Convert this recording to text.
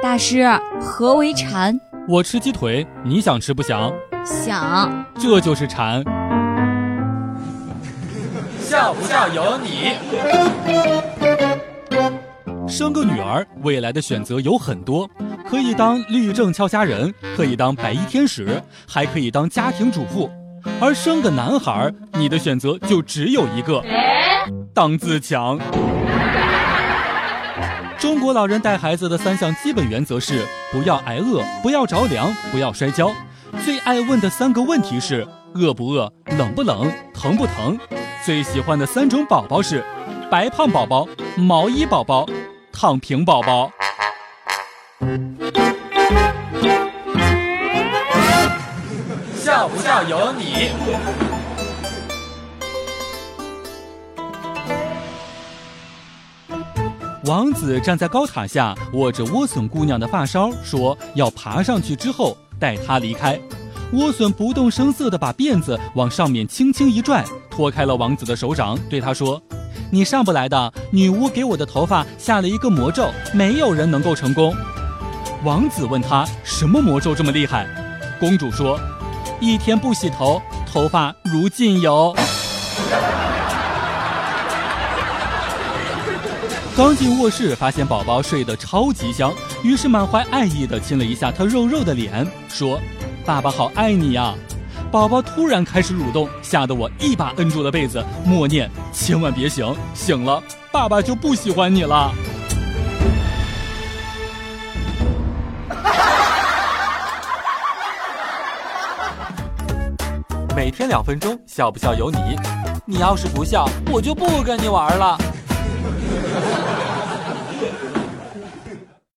大师，何为馋？我吃鸡腿，你想吃不想？想。这就是馋。笑不笑由你。生个女儿，未来的选择有很多，可以当律政俏佳人，可以当白衣天使，还可以当家庭主妇。而生个男孩，你的选择就只有一个，当自强。中国老人带孩子的三项基本原则是：不要挨饿，不要着凉，不要摔跤。最爱问的三个问题是：饿不饿？冷不冷？疼不疼？最喜欢的三种宝宝是：白胖宝宝、毛衣宝宝、躺平宝宝。笑不笑由你。王子站在高塔下，握着莴笋姑娘的发梢，说：“要爬上去之后带她离开。”莴笋不动声色地把辫子往上面轻轻一拽，脱开了王子的手掌，对他说：“你上不来的。女巫给我的头发下了一个魔咒，没有人能够成功。”王子问他：“什么魔咒这么厉害？”公主说：“一天不洗头，头发如进油。”刚进卧室，发现宝宝睡得超级香，于是满怀爱意的亲了一下他肉肉的脸，说：“爸爸好爱你呀！”宝宝突然开始蠕动，吓得我一把摁住了被子，默念：“千万别醒，醒了爸爸就不喜欢你了。”每天两分钟，笑不笑由你。你要是不笑，我就不跟你玩了。Thank you.